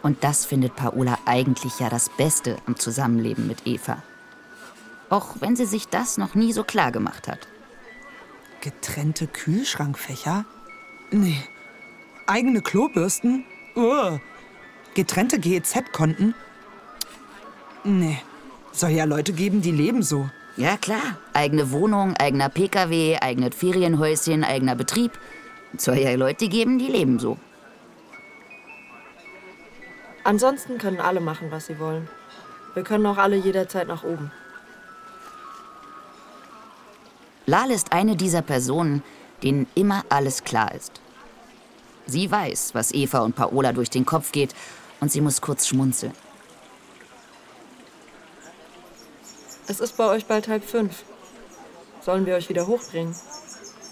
Und das findet Paola eigentlich ja das Beste am Zusammenleben mit Eva. Auch wenn sie sich das noch nie so klar gemacht hat. Getrennte Kühlschrankfächer? Nee. Eigene Klobürsten? Uah. Getrennte GEZ-Konten? Nee. Soll ja Leute geben, die leben so. Ja, klar. Eigene Wohnung, eigener Pkw, eigenes Ferienhäuschen, eigener Betrieb. Soll ja Leute geben, die leben so. Ansonsten können alle machen, was sie wollen. Wir können auch alle jederzeit nach oben. Lale ist eine dieser Personen, denen immer alles klar ist. Sie weiß, was Eva und Paola durch den Kopf geht, und sie muss kurz schmunzeln. Es ist bei euch bald halb fünf. Sollen wir euch wieder hochbringen?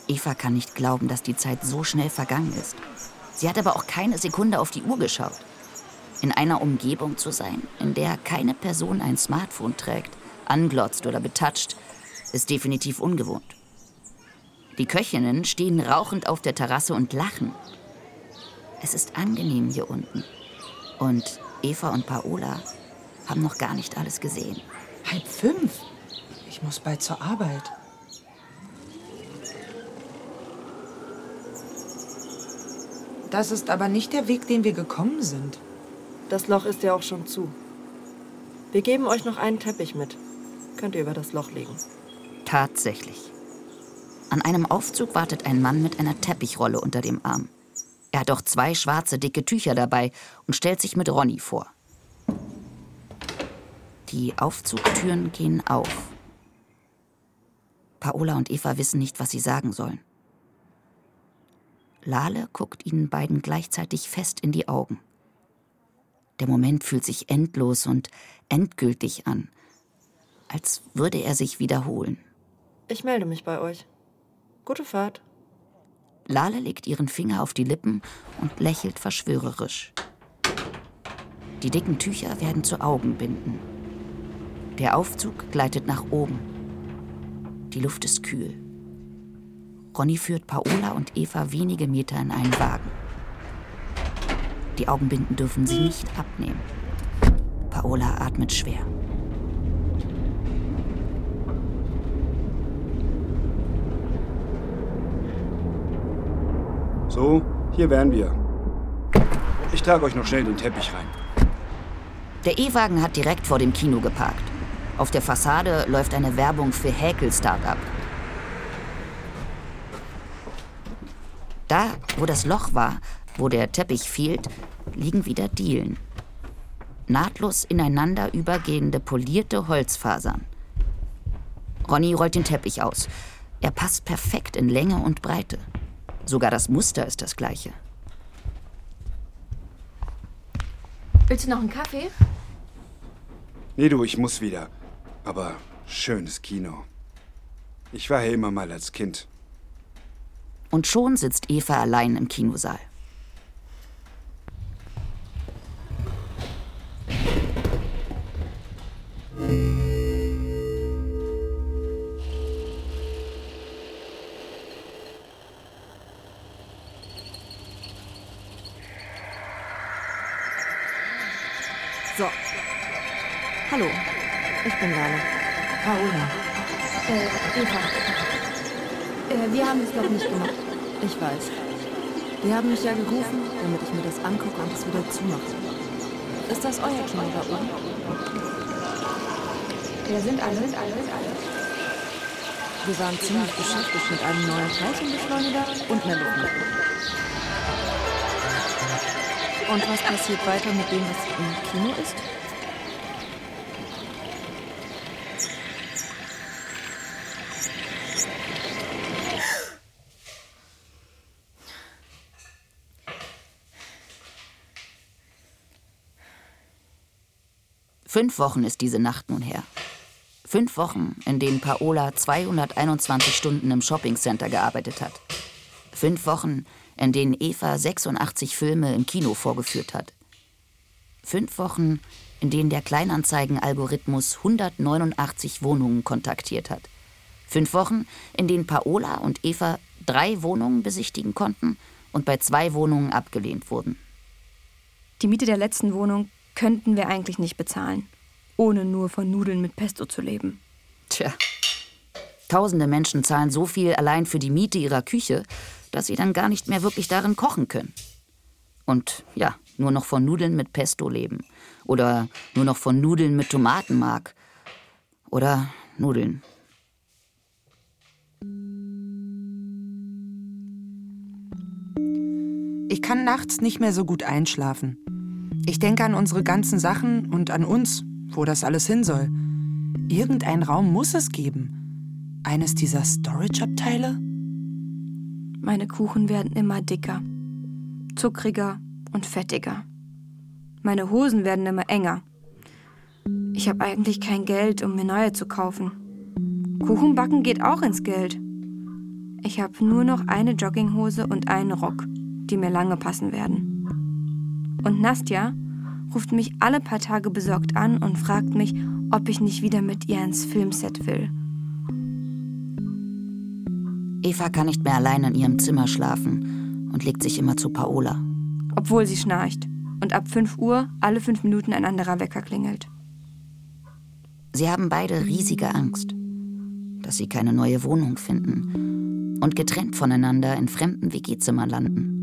Eva kann nicht glauben, dass die Zeit so schnell vergangen ist. Sie hat aber auch keine Sekunde auf die Uhr geschaut. In einer Umgebung zu sein, in der keine Person ein Smartphone trägt, anglotzt oder betatscht, ist definitiv ungewohnt. Die Köchinnen stehen rauchend auf der Terrasse und lachen. Es ist angenehm hier unten. Und Eva und Paola haben noch gar nicht alles gesehen. Halb fünf? Ich muss bald zur Arbeit. Das ist aber nicht der Weg, den wir gekommen sind. Das Loch ist ja auch schon zu. Wir geben euch noch einen Teppich mit. Könnt ihr über das Loch legen. Tatsächlich. An einem Aufzug wartet ein Mann mit einer Teppichrolle unter dem Arm. Er hat auch zwei schwarze, dicke Tücher dabei und stellt sich mit Ronny vor. Die Aufzugtüren gehen auf. Paola und Eva wissen nicht, was sie sagen sollen. Lale guckt ihnen beiden gleichzeitig fest in die Augen. Der Moment fühlt sich endlos und endgültig an, als würde er sich wiederholen. Ich melde mich bei euch. Gute Fahrt. Lale legt ihren Finger auf die Lippen und lächelt verschwörerisch. Die dicken Tücher werden zu Augenbinden. Der Aufzug gleitet nach oben. Die Luft ist kühl. Ronny führt Paola und Eva wenige Meter in einen Wagen. Die Augenbinden dürfen sie nicht abnehmen. Paola atmet schwer. So, hier wären wir. Ich trage euch noch schnell den Teppich rein. Der E-Wagen hat direkt vor dem Kino geparkt. Auf der Fassade läuft eine Werbung für Häkel Startup. Da, wo das Loch war, wo der Teppich fehlt, liegen wieder Dielen. Nahtlos ineinander übergehende polierte Holzfasern. Ronny rollt den Teppich aus. Er passt perfekt in Länge und Breite. Sogar das Muster ist das gleiche. Willst du noch einen Kaffee? Nee, du, ich muss wieder. Aber schönes Kino. Ich war hier immer mal als Kind. Und schon sitzt Eva allein im Kinosaal. So. Hallo. Ich bin Lale. Paola. Äh, Eva. Äh, wir haben es noch nicht gemacht. Ich weiß. Die haben mich ja gerufen, damit ich mir das angucke und es wieder zumache. Ist das euer Kino da oben? Wer sind alle? Sind alle? Sind alle? Wir waren ziemlich beschäftigt mit einem neuen Teilchenbeschleuniger und einer Luftmaschine. Und was passiert weiter mit dem, was im Kino ist? Fünf Wochen ist diese Nacht nun her. Fünf Wochen, in denen Paola 221 Stunden im Shoppingcenter gearbeitet hat. Fünf Wochen, in denen Eva 86 Filme im Kino vorgeführt hat. Fünf Wochen, in denen der Kleinanzeigen-Algorithmus 189 Wohnungen kontaktiert hat. Fünf Wochen, in denen Paola und Eva drei Wohnungen besichtigen konnten und bei zwei Wohnungen abgelehnt wurden. Die Miete der letzten Wohnung könnten wir eigentlich nicht bezahlen, ohne nur von Nudeln mit Pesto zu leben. Tja. Tausende Menschen zahlen so viel allein für die Miete ihrer Küche, dass sie dann gar nicht mehr wirklich darin kochen können. Und ja, nur noch von Nudeln mit Pesto leben. Oder nur noch von Nudeln mit Tomatenmark. Oder Nudeln. Ich kann nachts nicht mehr so gut einschlafen. Ich denke an unsere ganzen Sachen und an uns, wo das alles hin soll. Irgendein Raum muss es geben. Eines dieser Storage-Abteile? Meine Kuchen werden immer dicker, zuckriger und fettiger. Meine Hosen werden immer enger. Ich habe eigentlich kein Geld, um mir neue zu kaufen. Kuchenbacken geht auch ins Geld. Ich habe nur noch eine Jogginghose und einen Rock, die mir lange passen werden. Und Nastja ruft mich alle paar Tage besorgt an und fragt mich, ob ich nicht wieder mit ihr ins Filmset will. Eva kann nicht mehr allein in ihrem Zimmer schlafen und legt sich immer zu Paola. Obwohl sie schnarcht und ab 5 Uhr alle fünf Minuten ein anderer Wecker klingelt. Sie haben beide riesige Angst, dass sie keine neue Wohnung finden und getrennt voneinander in fremden WG-Zimmern landen.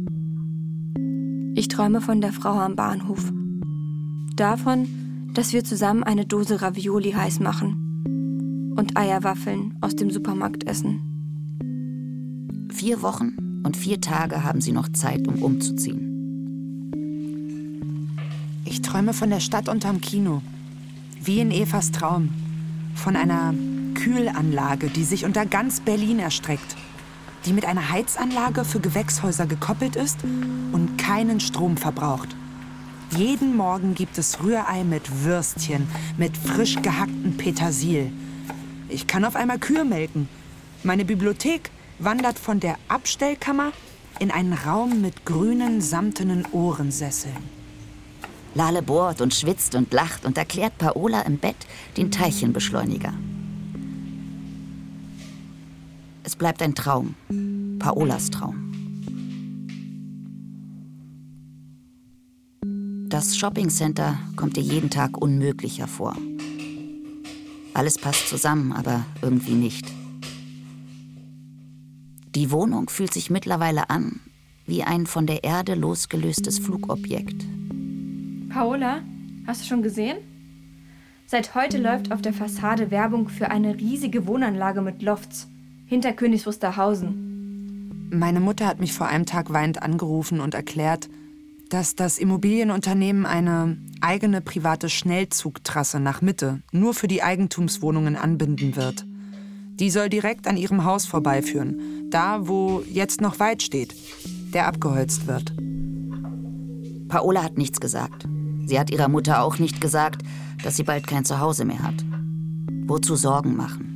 Ich träume von der Frau am Bahnhof. Davon, dass wir zusammen eine Dose Ravioli heiß machen und Eierwaffeln aus dem Supermarkt essen. Vier Wochen und vier Tage haben sie noch Zeit, um umzuziehen. Ich träume von der Stadt unterm Kino. Wie in Evas Traum. Von einer Kühlanlage, die sich unter ganz Berlin erstreckt. Die mit einer Heizanlage für Gewächshäuser gekoppelt ist und keinen Strom verbraucht. Jeden Morgen gibt es Rührei mit Würstchen, mit frisch gehacktem Petersil. Ich kann auf einmal Kühe melken. Meine Bibliothek wandert von der Abstellkammer in einen Raum mit grünen, samtenen Ohrensesseln. Lale bohrt und schwitzt und lacht und erklärt Paola im Bett den Teilchenbeschleuniger. Es bleibt ein Traum. Paolas Traum. Das Shoppingcenter kommt ihr jeden Tag unmöglicher vor. Alles passt zusammen, aber irgendwie nicht. Die Wohnung fühlt sich mittlerweile an wie ein von der Erde losgelöstes Flugobjekt. Paola, hast du schon gesehen? Seit heute läuft auf der Fassade Werbung für eine riesige Wohnanlage mit Lofts hinter Königs Wusterhausen. Meine Mutter hat mich vor einem Tag weinend angerufen und erklärt, dass das Immobilienunternehmen eine eigene private Schnellzugtrasse nach Mitte nur für die Eigentumswohnungen anbinden wird. Die soll direkt an ihrem Haus vorbeiführen. Da, wo jetzt noch weit steht, der abgeholzt wird. Paola hat nichts gesagt. Sie hat ihrer Mutter auch nicht gesagt, dass sie bald kein Zuhause mehr hat. Wozu Sorgen machen?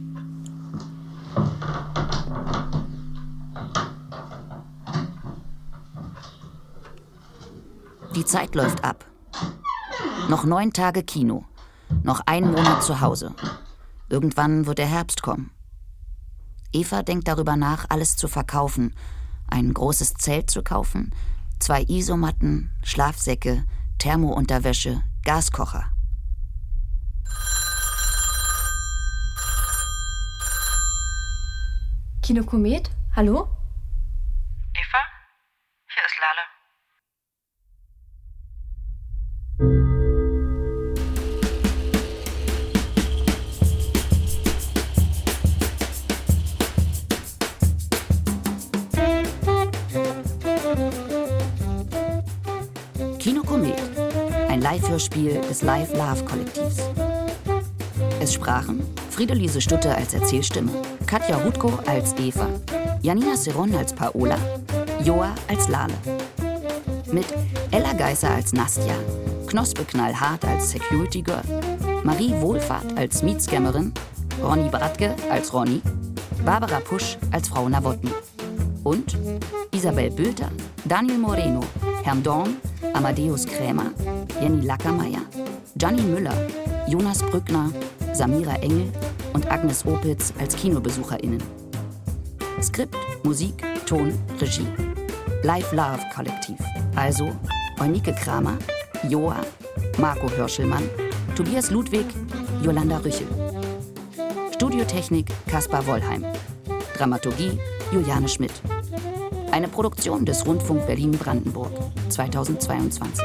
Die Zeit läuft ab. Noch neun Tage Kino. Noch ein Monat zu Hause. Irgendwann wird der Herbst kommen. Eva denkt darüber nach, alles zu verkaufen. Ein großes Zelt zu kaufen, zwei Isomatten, Schlafsäcke, Thermounterwäsche, Gaskocher. Kino Komet? Hallo? Ein Live-Hörspiel des Live Love Kollektivs. Es sprachen Friedeliese Stutte als Erzählstimme, Katja Rutko als Eva, Janina Seron als Paola, Joa als Lale. Mit Ella Geisser als Nastja, Knospe Knallhart als Security Girl, Marie Wohlfahrt als Mietscammerin, Ronny Bratke als Ronny, Barbara Pusch als Frau Nawotny und Isabel Bülter, Daniel Moreno, Herrn Dorn, Amadeus Krämer, Jenny Lackermeier, Gianni Müller, Jonas Brückner, Samira Engel und Agnes Opitz als KinobesucherInnen. Skript, Musik, Ton, Regie. Live Love Kollektiv. Also Eunike Kramer, Joa, Marco Hörschelmann, Tobias Ludwig, Jolanda Rüchel. Studiotechnik Kaspar Wollheim. Dramaturgie Juliane Schmidt. Eine Produktion des Rundfunk Berlin-Brandenburg 2022.